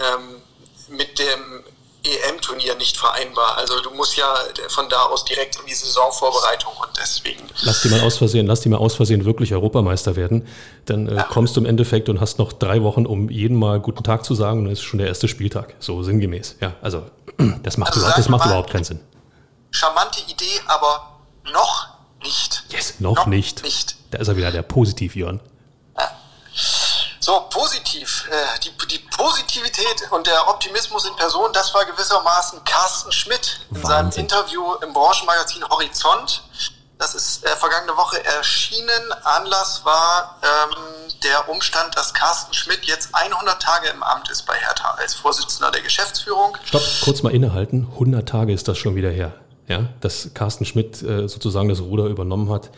ähm, mit dem EM-Turnier nicht vereinbar. Also du musst ja von da aus direkt in die Saisonvorbereitung und deswegen. Lass die mal aus Versehen, lass die mal aus Versehen wirklich Europameister werden. Dann äh, kommst du im Endeffekt und hast noch drei Wochen, um jeden mal guten Tag zu sagen und dann ist schon der erste Spieltag. So sinngemäß. Ja, also <clears throat> das macht, Also überhaupt, das macht mal- überhaupt keinen Sinn. Charmante Idee, aber noch nicht. Yes, noch, nicht. nicht. Da ist er wieder, der Positiv-Jörn. So, positiv. Äh, die, die Positivität und der Optimismus in Person, das war gewissermaßen Carsten Schmidt in seinem Wahnsinn. Interview im Branchenmagazin Horizont. Das ist äh, vergangene Woche erschienen. Anlass war ähm, der Umstand, dass Carsten Schmidt jetzt 100 Tage im Amt ist bei Hertha als Vorsitzender der Geschäftsführung. Stopp, kurz mal innehalten. 100 Tage ist das schon wieder her. Ja, dass Carsten Schmidt äh, sozusagen das Ruder übernommen hat.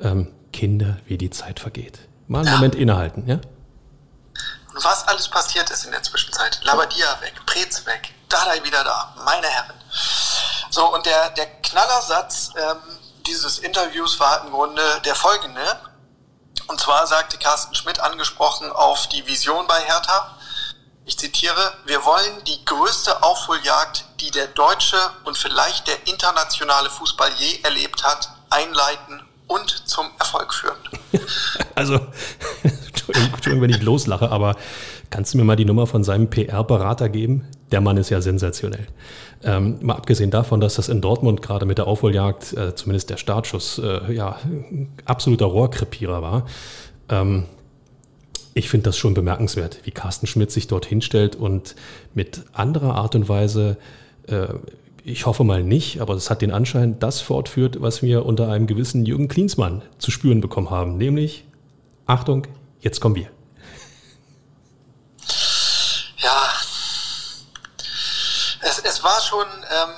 Ähm, Kinder, wie die Zeit vergeht. Mal einen Ja. Moment innehalten, ja? Und was alles passiert ist in der Zwischenzeit. Labadia weg, Preetz weg, Dardai wieder da, meine Herren. So, und der, der Knallersatz ähm, dieses Interviews war im Grunde der folgende. Und zwar sagte Carsten Schmidt angesprochen auf die Vision bei Hertha. Ich zitiere, wir wollen die größte Aufholjagd, die der deutsche und vielleicht der internationale Fußball je erlebt hat, einleiten und zum Erfolg führen. <laughs> Also, <laughs> Entschuldigung, wenn ich loslache, aber kannst du mir mal die Nummer von seinem PR-Berater geben? Der Mann ist ja sensationell. Ähm, mal abgesehen davon, dass das in Dortmund gerade mit der Aufholjagd, äh, zumindest der Startschuss, äh, ja, absoluter Rohrkrepierer war. Ähm, ich finde das schon bemerkenswert, wie Carsten Schmidt sich dort hinstellt und mit anderer Art und Weise, äh, ich hoffe mal nicht, aber es hat den Anschein, das fortführt, was wir unter einem gewissen Jürgen Klinsmann zu spüren bekommen haben, nämlich, Achtung, jetzt kommen wir. Ja, es, es war schon, ähm,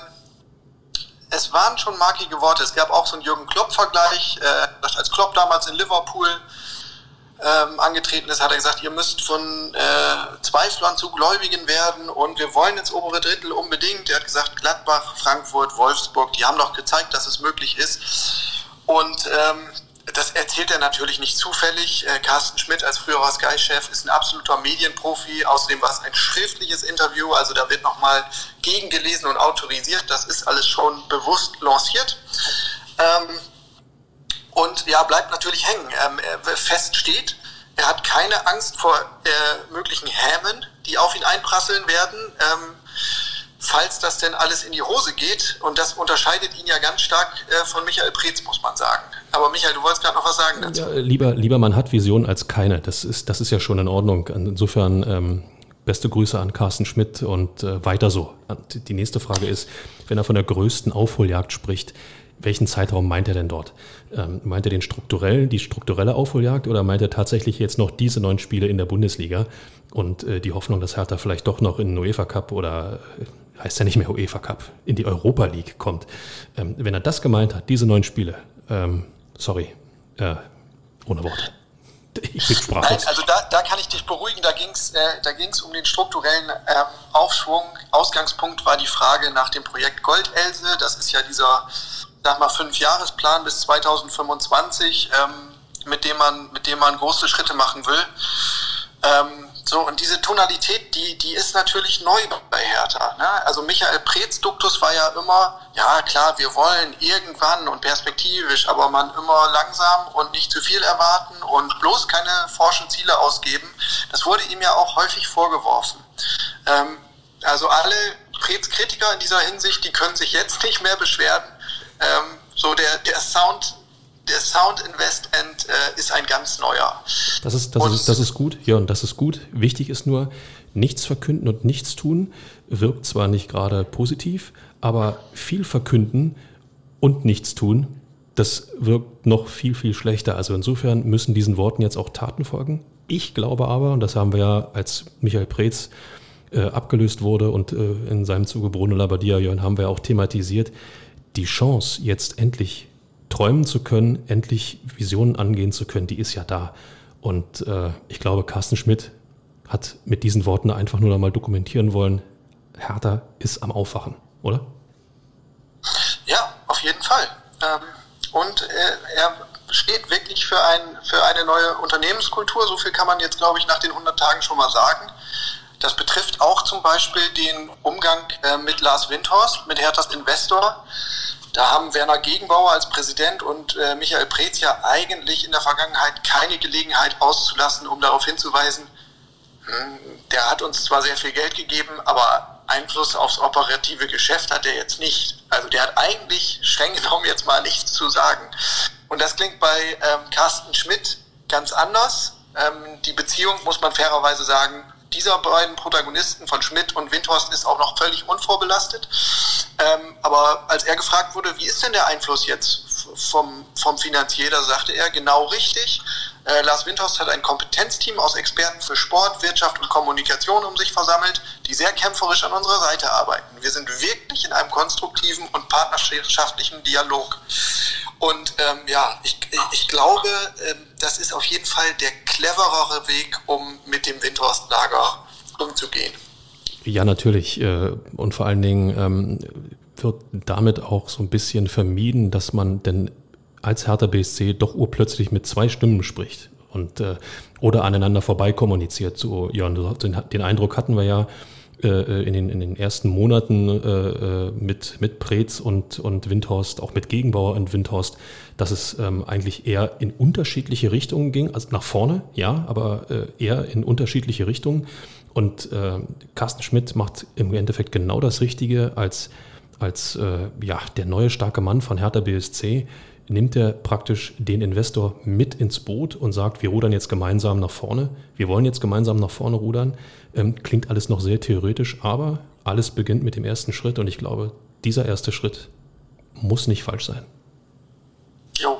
es waren schon markige Worte. Es gab auch so einen Jürgen Klopp-Vergleich, äh, als Klopp damals in Liverpool ähm, angetreten ist, hat er gesagt, ihr müsst von äh, Zweiflern zu Gläubigen werden und wir wollen ins obere Drittel unbedingt. Er hat gesagt, Gladbach, Frankfurt, Wolfsburg, die haben doch gezeigt, dass es möglich ist. Und ähm, das erzählt er natürlich nicht zufällig. Äh, Carsten Schmidt als früherer Sky-Chef ist ein absoluter Medienprofi. Außerdem war es ein schriftliches Interview, also da wird nochmal gegengelesen und autorisiert. Das ist alles schon bewusst lanciert. Ähm, und ja, bleibt natürlich hängen. Ähm, fest steht, er hat keine Angst vor möglichen Hämen, die auf ihn einprasseln werden, ähm, falls das denn alles in die Hose geht. Und das unterscheidet ihn ja ganz stark äh, von Michael Preetz, muss man sagen. Aber Michael, du wolltest gerade noch was sagen dazu. Ja, lieber, lieber man hat Vision als keine. Das ist, das ist ja schon in Ordnung. Insofern ähm, beste Grüße an Carsten Schmidt und äh, weiter so. Die nächste Frage ist, wenn er von der größten Aufholjagd spricht, welchen Zeitraum meint er denn dort? Ähm, meint er den strukturellen, die strukturelle Aufholjagd oder meint er tatsächlich jetzt noch diese neun Spiele in der Bundesliga und äh, die Hoffnung, dass Hertha vielleicht doch noch in den UEFA Cup oder äh, heißt ja nicht mehr UEFA Cup, in die Europa League kommt? Ähm, wenn er das gemeint hat, diese neun Spiele, ähm, sorry, äh, ohne Worte. Ich bin sprachlos. Nein, also da, da kann ich dich beruhigen, da ging es äh, um den strukturellen äh, Aufschwung. Ausgangspunkt war die Frage nach dem Projekt Goldelse. Das ist ja dieser sag mal, Fünf-Jahresplan bis 2025, ähm, mit, dem man, mit dem man große Schritte machen will. Ähm, so, und diese Tonalität, die, die ist natürlich neu bei Hertha. Ne? Also Michael Preetz Duktus war ja immer, ja klar, wir wollen irgendwann und perspektivisch, aber man immer langsam und nicht zu viel erwarten und bloß keine forschen Ziele ausgeben. Das wurde ihm ja auch häufig vorgeworfen. Ähm, also alle Preetz-Kritiker in dieser Hinsicht, die können sich jetzt nicht mehr beschweren, ähm, so der, der Sound, der Sound in Westend äh, ist ein ganz neuer. Das ist, das, ist, das ist gut, ja, und das ist gut. Wichtig ist nur, nichts verkünden und nichts tun wirkt zwar nicht gerade positiv, aber viel verkünden und nichts tun, das wirkt noch viel, viel schlechter. Also insofern müssen diesen Worten jetzt auch Taten folgen. Ich glaube aber, und das haben wir ja, als Michael Preetz äh, abgelöst wurde und äh, in seinem Zuge Bruno Labbadia, Jörn, haben wir auch thematisiert, die Chance, jetzt endlich träumen zu können, endlich Visionen angehen zu können, die ist ja da. Und äh, ich glaube, Carsten Schmidt hat mit diesen Worten einfach nur mal dokumentieren wollen, Hertha ist am Aufwachen, oder? Ja, auf jeden Fall. Ähm, und äh, er steht wirklich für, ein, für eine neue Unternehmenskultur. So viel kann man jetzt, glaube ich, nach den 100 Tagen schon mal sagen. Das betrifft auch zum Beispiel den Umgang äh, mit Lars Windhorst, mit Herthas Investor. Da haben Werner Gegenbauer als Präsident und äh, Michael Preetz ja eigentlich in der Vergangenheit keine Gelegenheit auszulassen, um darauf hinzuweisen, hm, der hat uns zwar sehr viel Geld gegeben, aber Einfluss aufs operative Geschäft hat er jetzt nicht. Also der hat eigentlich streng genommen jetzt mal nichts zu sagen. Und das klingt bei ähm, Carsten Schmidt ganz anders. Ähm, die Beziehung, muss man fairerweise sagen, dieser beiden Protagonisten von Schmidt und Windhorst ist auch noch völlig unvorbelastet. Ähm, aber als er gefragt wurde, wie ist denn der Einfluss jetzt vom, vom Finanzier, da sagte er genau richtig. Äh, Lars Windhorst hat ein Kompetenzteam aus Experten für Sport, Wirtschaft und Kommunikation um sich versammelt, die sehr kämpferisch an unserer Seite arbeiten. Wir sind wirklich in einem konstruktiven und partnerschaftlichen Dialog. Und ähm, ja, ich, ich glaube, ähm, das ist auf jeden Fall der cleverere Weg, um mit dem Windhorst-Lager umzugehen. Ja, natürlich. Äh, und vor allen Dingen ähm, wird damit auch so ein bisschen vermieden, dass man denn als Hertha BSC doch urplötzlich mit zwei Stimmen spricht und äh, oder aneinander vorbei kommuniziert. So, ja, den, den Eindruck hatten wir ja äh, in, den, in den ersten Monaten äh, mit, mit Preetz und, und Windhorst, auch mit Gegenbauer und Windhorst, dass es ähm, eigentlich eher in unterschiedliche Richtungen ging. Also nach vorne, ja, aber äh, eher in unterschiedliche Richtungen. Und äh, Carsten Schmidt macht im Endeffekt genau das Richtige als, als äh, ja, der neue starke Mann von Hertha BSC. Nimmt er praktisch den Investor mit ins Boot und sagt, wir rudern jetzt gemeinsam nach vorne. Wir wollen jetzt gemeinsam nach vorne rudern. Ähm, klingt alles noch sehr theoretisch, aber alles beginnt mit dem ersten Schritt und ich glaube, dieser erste Schritt muss nicht falsch sein. Jo.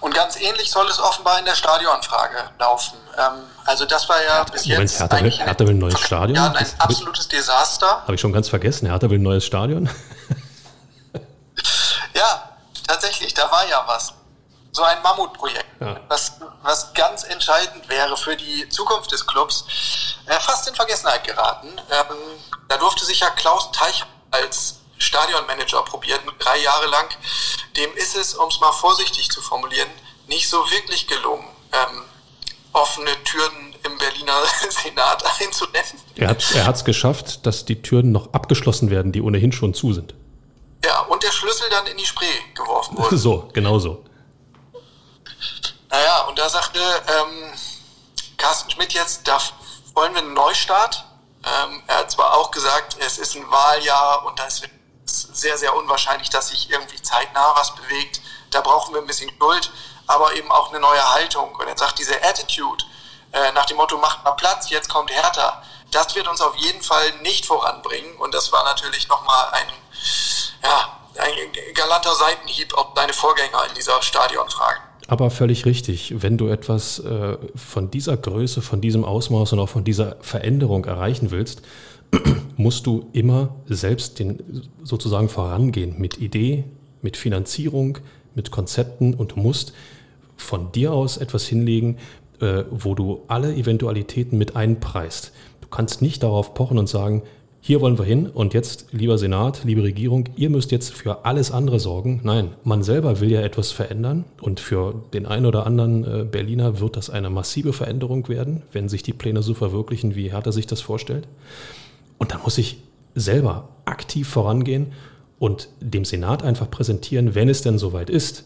Und ganz ähnlich soll es offenbar in der Stadionfrage laufen. Ähm, also das war ja Hertha, bis Moment, jetzt Hertha, will, Hertha will ein neues Stadion. Ja, ein absolutes Desaster. Habe ich schon ganz vergessen. Hertha will ein neues Stadion. ja, tatsächlich, da war ja was. So ein Mammutprojekt, ja. was, was ganz entscheidend wäre für die Zukunft des Clubs, äh, fast in Vergessenheit geraten. Ähm, da durfte sich ja Klaus Teich als Stadionmanager probieren, drei Jahre lang. Dem ist es, um es mal vorsichtig zu formulieren, nicht so wirklich gelungen, ähm, offene Türen im Berliner <laughs> Senat <laughs> einzunennen. Er hat es geschafft, dass die Türen noch abgeschlossen werden, die ohnehin schon zu sind. Ja, und der Schlüssel dann in die Spree geworfen wurde. <laughs> So, genau so. Naja, und da sagte ähm, Carsten Schmidt jetzt, da wollen wir einen Neustart. Ähm, er hat zwar auch gesagt, es ist ein Wahljahr und da ist sehr, sehr unwahrscheinlich, dass sich irgendwie zeitnah was bewegt. Da brauchen wir ein bisschen Geduld, aber eben auch eine neue Haltung. Und er sagt, diese Attitude äh, nach dem Motto, macht mal Platz, jetzt kommt härter, das wird uns auf jeden Fall nicht voranbringen. Und das war natürlich nochmal ein, ja, ein galanter Seitenhieb auf deine Vorgänger in dieser Stadionfrage. Aber völlig richtig. Wenn du etwas äh, von dieser Größe, von diesem Ausmaß und auch von dieser Veränderung erreichen willst, <clears throat> musst du immer selbst den, sozusagen vorangehen mit Idee, mit Finanzierung, mit Konzepten und musst von dir aus etwas hinlegen, äh, wo du alle Eventualitäten mit einpreist. Du kannst nicht darauf pochen und sagen, hier wollen wir hin und jetzt, lieber Senat, liebe Regierung, ihr müsst jetzt für alles andere sorgen. Nein, man selber will ja etwas verändern und für den einen oder anderen äh, Berliner wird das eine massive Veränderung werden, wenn sich die Pläne so verwirklichen, wie Hertha sich das vorstellt. Und dann muss ich selber aktiv vorangehen und dem Senat einfach präsentieren, wenn es denn soweit ist.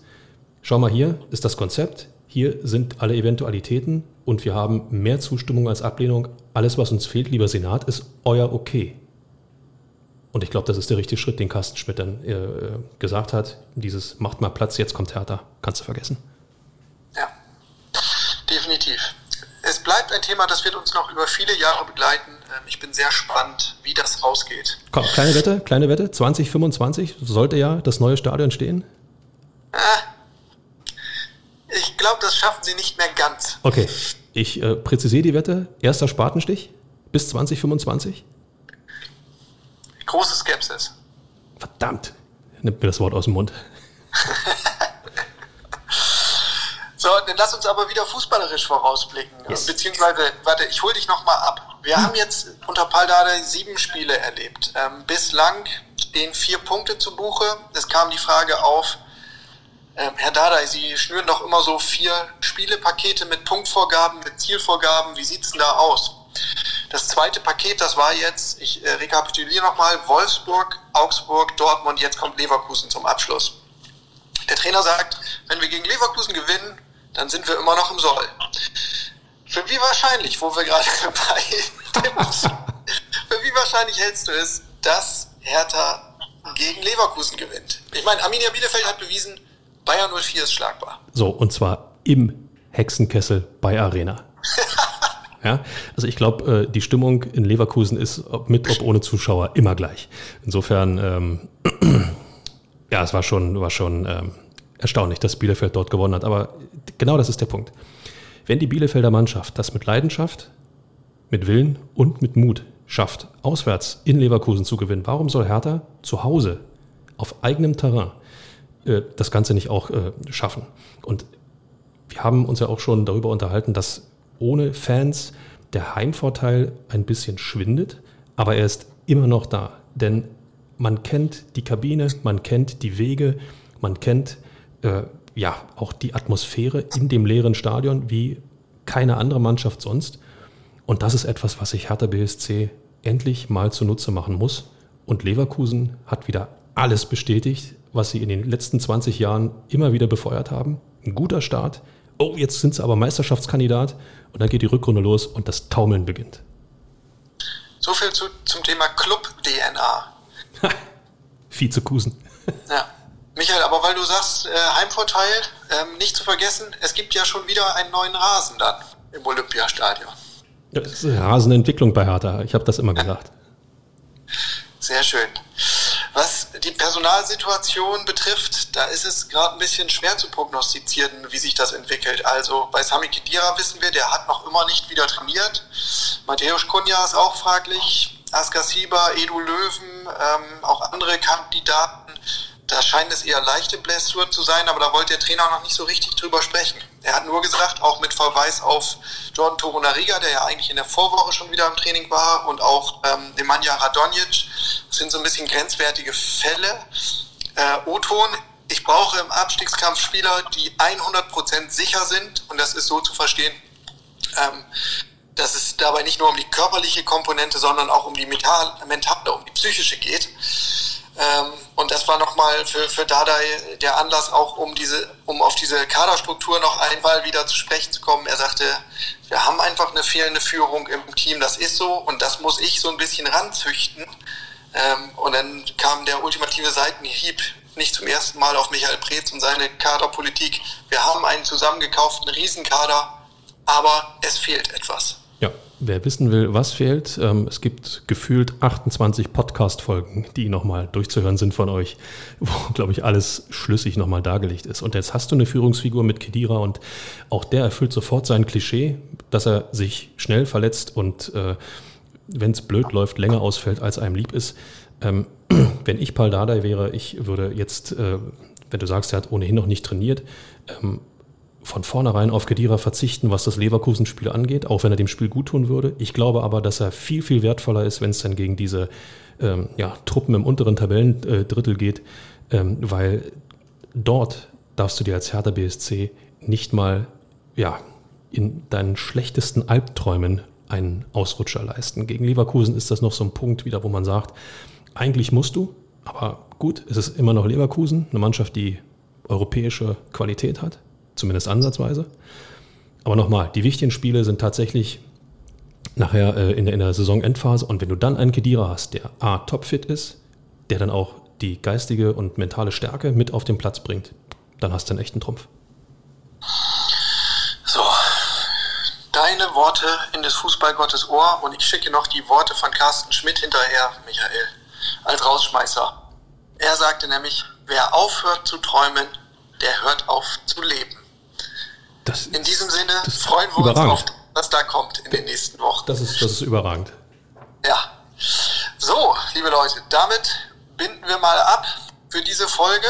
Schau mal, hier ist das Konzept, hier sind alle Eventualitäten und wir haben mehr Zustimmung als Ablehnung. Alles, was uns fehlt, lieber Senat, ist euer Okay. Und ich glaube, das ist der richtige Schritt, den Carsten Schmidt dann äh, gesagt hat. Dieses macht mal Platz, jetzt kommt Hertha. Kannst du vergessen. Ja, definitiv. Es bleibt ein Thema, das wird uns noch über viele Jahre begleiten. Ähm, ich bin sehr gespannt, wie das ausgeht. Komm, kleine Wette, kleine Wette. 2025 sollte ja das neue Stadion stehen. Äh, ich glaube, das schaffen sie nicht mehr ganz. Okay, ich äh, präzisiere die Wette. Erster Spatenstich bis 2025. Große Skepsis. Verdammt, nimmt mir das Wort aus dem Mund. <laughs> So, dann lass uns aber wieder fußballerisch vorausblicken. Yes. Beziehungsweise, warte, ich hole dich nochmal ab. Wir hm. haben jetzt unter Paldade sieben Spiele erlebt. Ähm, bislang stehen vier Punkte zu Buche. Es kam die Frage auf, ähm, Herr Dada, Sie schnüren doch immer so vier Spielepakete mit Punktvorgaben, mit Zielvorgaben. Wie sieht es denn da aus? Das zweite Paket, das war jetzt, ich äh, rekapituliere nochmal, Wolfsburg, Augsburg, Dortmund, jetzt kommt Leverkusen zum Abschluss. Der Trainer sagt, wenn wir gegen Leverkusen gewinnen, dann sind wir immer noch im Soll. Für wie wahrscheinlich, wo wir gerade <laughs> bei dem, für wie wahrscheinlich hältst du es, dass Hertha gegen Leverkusen gewinnt? Ich meine, Arminia Bielefeld hat bewiesen, Bayern 04 ist schlagbar. So, und zwar im Hexenkessel bei Arena. <laughs> Ja, also ich glaube, äh, die Stimmung in Leverkusen ist ob mit, ob ohne Zuschauer immer gleich. Insofern, ähm, <clears throat> ja, es war schon, war schon ähm, erstaunlich, dass Bielefeld dort gewonnen hat. Aber genau das ist der Punkt. Wenn die Bielefelder Mannschaft das mit Leidenschaft, mit Willen und mit Mut schafft, auswärts in Leverkusen zu gewinnen, warum soll Hertha zu Hause auf eigenem Terrain äh, das Ganze nicht auch äh, schaffen? Und wir haben uns ja auch schon darüber unterhalten, dass ohne Fans der Heimvorteil ein bisschen schwindet, aber er ist immer noch da. Denn man kennt die Kabine, man kennt die Wege, man kennt äh, ja auch die Atmosphäre in dem leeren Stadion wie keine andere Mannschaft sonst. Und das ist etwas, was sich Hertha BSC endlich mal zunutze machen muss. Und Leverkusen hat wieder alles bestätigt, was sie in den letzten 20 Jahren immer wieder befeuert haben. Ein guter Start. Oh, jetzt sind sie aber Meisterschaftskandidat. Und dann geht die Rückrunde los und das Taumeln beginnt. So viel zu, zum Thema Club-DNA. <laughs> Vizekusen. <laughs> ja. Michael, aber weil du sagst, äh, Heimvorteil, ähm, nicht zu vergessen, es gibt ja schon wieder einen neuen Rasen dann im Olympiastadion. Das ist eine Rasenentwicklung bei Hertha. Ich habe das immer gesagt. Sehr schön. Was die Personalsituation betrifft, da ist es gerade ein bisschen schwer zu prognostizieren, wie sich das entwickelt. Also bei Sami Khedira wissen wir, der hat noch immer nicht wieder trainiert. Matthäus Kunja ist auch fraglich. Askar Sieber, Edu Löwen, ähm, auch andere Kandidaten da scheint es eher leichte Blessur zu sein, aber da wollte der Trainer noch nicht so richtig drüber sprechen. Er hat nur gesagt, auch mit Verweis auf Jordan Torunariga, der ja eigentlich in der Vorwoche schon wieder im Training war, und auch ähm, Nemanja Radonjic, das sind so ein bisschen grenzwertige Fälle. Äh, O-Ton, ich brauche im Abstiegskampf Spieler, die 100% sicher sind, und das ist so zu verstehen, ähm, dass es dabei nicht nur um die körperliche Komponente, sondern auch um die mentale, um die psychische geht. Ähm, und das war nochmal für, für Dardai der Anlass auch, um diese, um auf diese Kaderstruktur noch einmal wieder zu sprechen zu kommen. Er sagte, wir haben einfach eine fehlende Führung im Team, das ist so und das muss ich so ein bisschen ranzüchten. Ähm, und dann kam der ultimative Seitenhieb nicht zum ersten Mal auf Michael Preetz und seine Kaderpolitik. Wir haben einen zusammengekauften Riesenkader, aber es fehlt etwas. Wer wissen will, was fehlt, ähm, es gibt gefühlt 28 Podcast-Folgen, die nochmal durchzuhören sind von euch, <laughs> wo, glaube ich, alles schlüssig nochmal dargelegt ist. Und jetzt hast du eine Führungsfigur mit Kedira und auch der erfüllt sofort sein Klischee, dass er sich schnell verletzt und äh, wenn es blöd läuft, länger ausfällt, als einem lieb ist. Ähm, <clears throat> wenn ich Dardai wäre, ich würde jetzt, äh, wenn du sagst, er hat ohnehin noch nicht trainiert, ähm, von vornherein auf Kedira verzichten, was das Leverkusen-Spiel angeht, auch wenn er dem Spiel gut tun würde. Ich glaube aber, dass er viel, viel wertvoller ist, wenn es dann gegen diese ähm, ja, Truppen im unteren Tabellendrittel geht, ähm, weil dort darfst du dir als Hertha BSC nicht mal ja, in deinen schlechtesten Albträumen einen Ausrutscher leisten. Gegen Leverkusen ist das noch so ein Punkt wieder, wo man sagt, eigentlich musst du, aber gut, es ist immer noch Leverkusen, eine Mannschaft, die europäische Qualität hat zumindest ansatzweise. Aber nochmal, die wichtigen Spiele sind tatsächlich nachher äh, in, der, in der Saisonendphase. Und wenn du dann einen Kedira hast, der A, topfit ist, der dann auch die geistige und mentale Stärke mit auf den Platz bringt, dann hast du einen echten Trumpf. So, deine Worte in des Fußballgottes Ohr und ich schicke noch die Worte von Carsten Schmidt hinterher, Michael, als Rausschmeißer. Er sagte nämlich, wer aufhört zu träumen, der hört auf zu leben. Das in diesem Sinne freuen wir überragend. uns auf, was da kommt in den nächsten Wochen. Das ist, das ist überragend. Ja. So, liebe Leute, damit binden wir mal ab für diese Folge.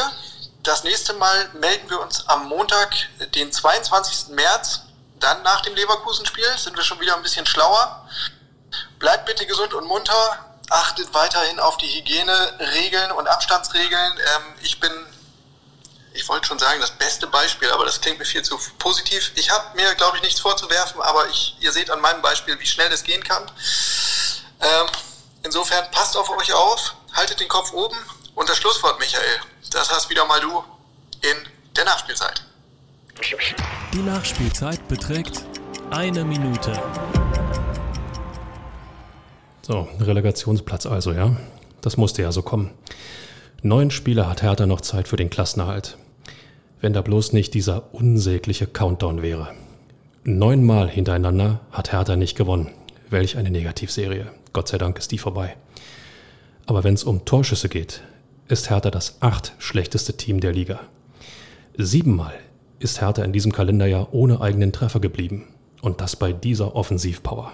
Das nächste Mal melden wir uns am Montag, den 22. März. Dann nach dem Leverkusen-Spiel sind wir schon wieder ein bisschen schlauer. Bleibt bitte gesund und munter. Achtet weiterhin auf die Hygieneregeln und Abstandsregeln. Ähm, ich bin ich wollte schon sagen, das beste Beispiel, aber das klingt mir viel zu positiv. Ich habe mir, glaube ich, nichts vorzuwerfen, aber ich, ihr seht an meinem Beispiel, wie schnell das gehen kann. Ähm, insofern passt auf euch auf, haltet den Kopf oben und das Schlusswort, Michael, das hast wieder mal du in der Nachspielzeit. Die Nachspielzeit beträgt eine Minute. So, Relegationsplatz also, ja. Das musste ja so kommen. Neun Spiele hat Hertha noch Zeit für den Klassenerhalt wenn da bloß nicht dieser unsägliche Countdown wäre. Neunmal hintereinander hat Hertha nicht gewonnen. Welch eine Negativserie. Gott sei Dank ist die vorbei. Aber wenn es um Torschüsse geht, ist Hertha das acht schlechteste Team der Liga. Siebenmal ist Hertha in diesem Kalenderjahr ohne eigenen Treffer geblieben. Und das bei dieser Offensivpower.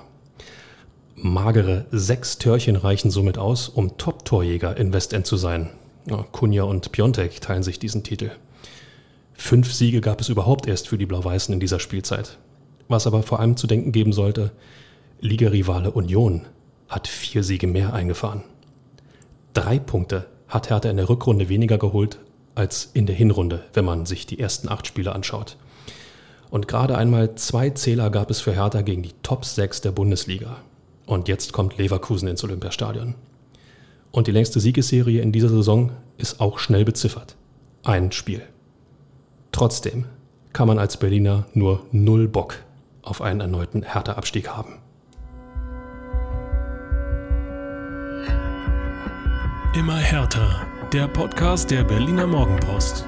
Magere sechs Törchen reichen somit aus, um Top-Torjäger in Westend zu sein. Kunja und Piontek teilen sich diesen Titel. Fünf Siege gab es überhaupt erst für die Blau-Weißen in dieser Spielzeit. Was aber vor allem zu denken geben sollte, Ligarivale Union hat vier Siege mehr eingefahren. Drei Punkte hat Hertha in der Rückrunde weniger geholt als in der Hinrunde, wenn man sich die ersten acht Spiele anschaut. Und gerade einmal zwei Zähler gab es für Hertha gegen die Top 6 der Bundesliga. Und jetzt kommt Leverkusen ins Olympiastadion. Und die längste Siegesserie in dieser Saison ist auch schnell beziffert. Ein Spiel. Trotzdem kann man als Berliner nur null Bock auf einen erneuten Härteabstieg haben. Immer härter. Der Podcast der Berliner Morgenpost.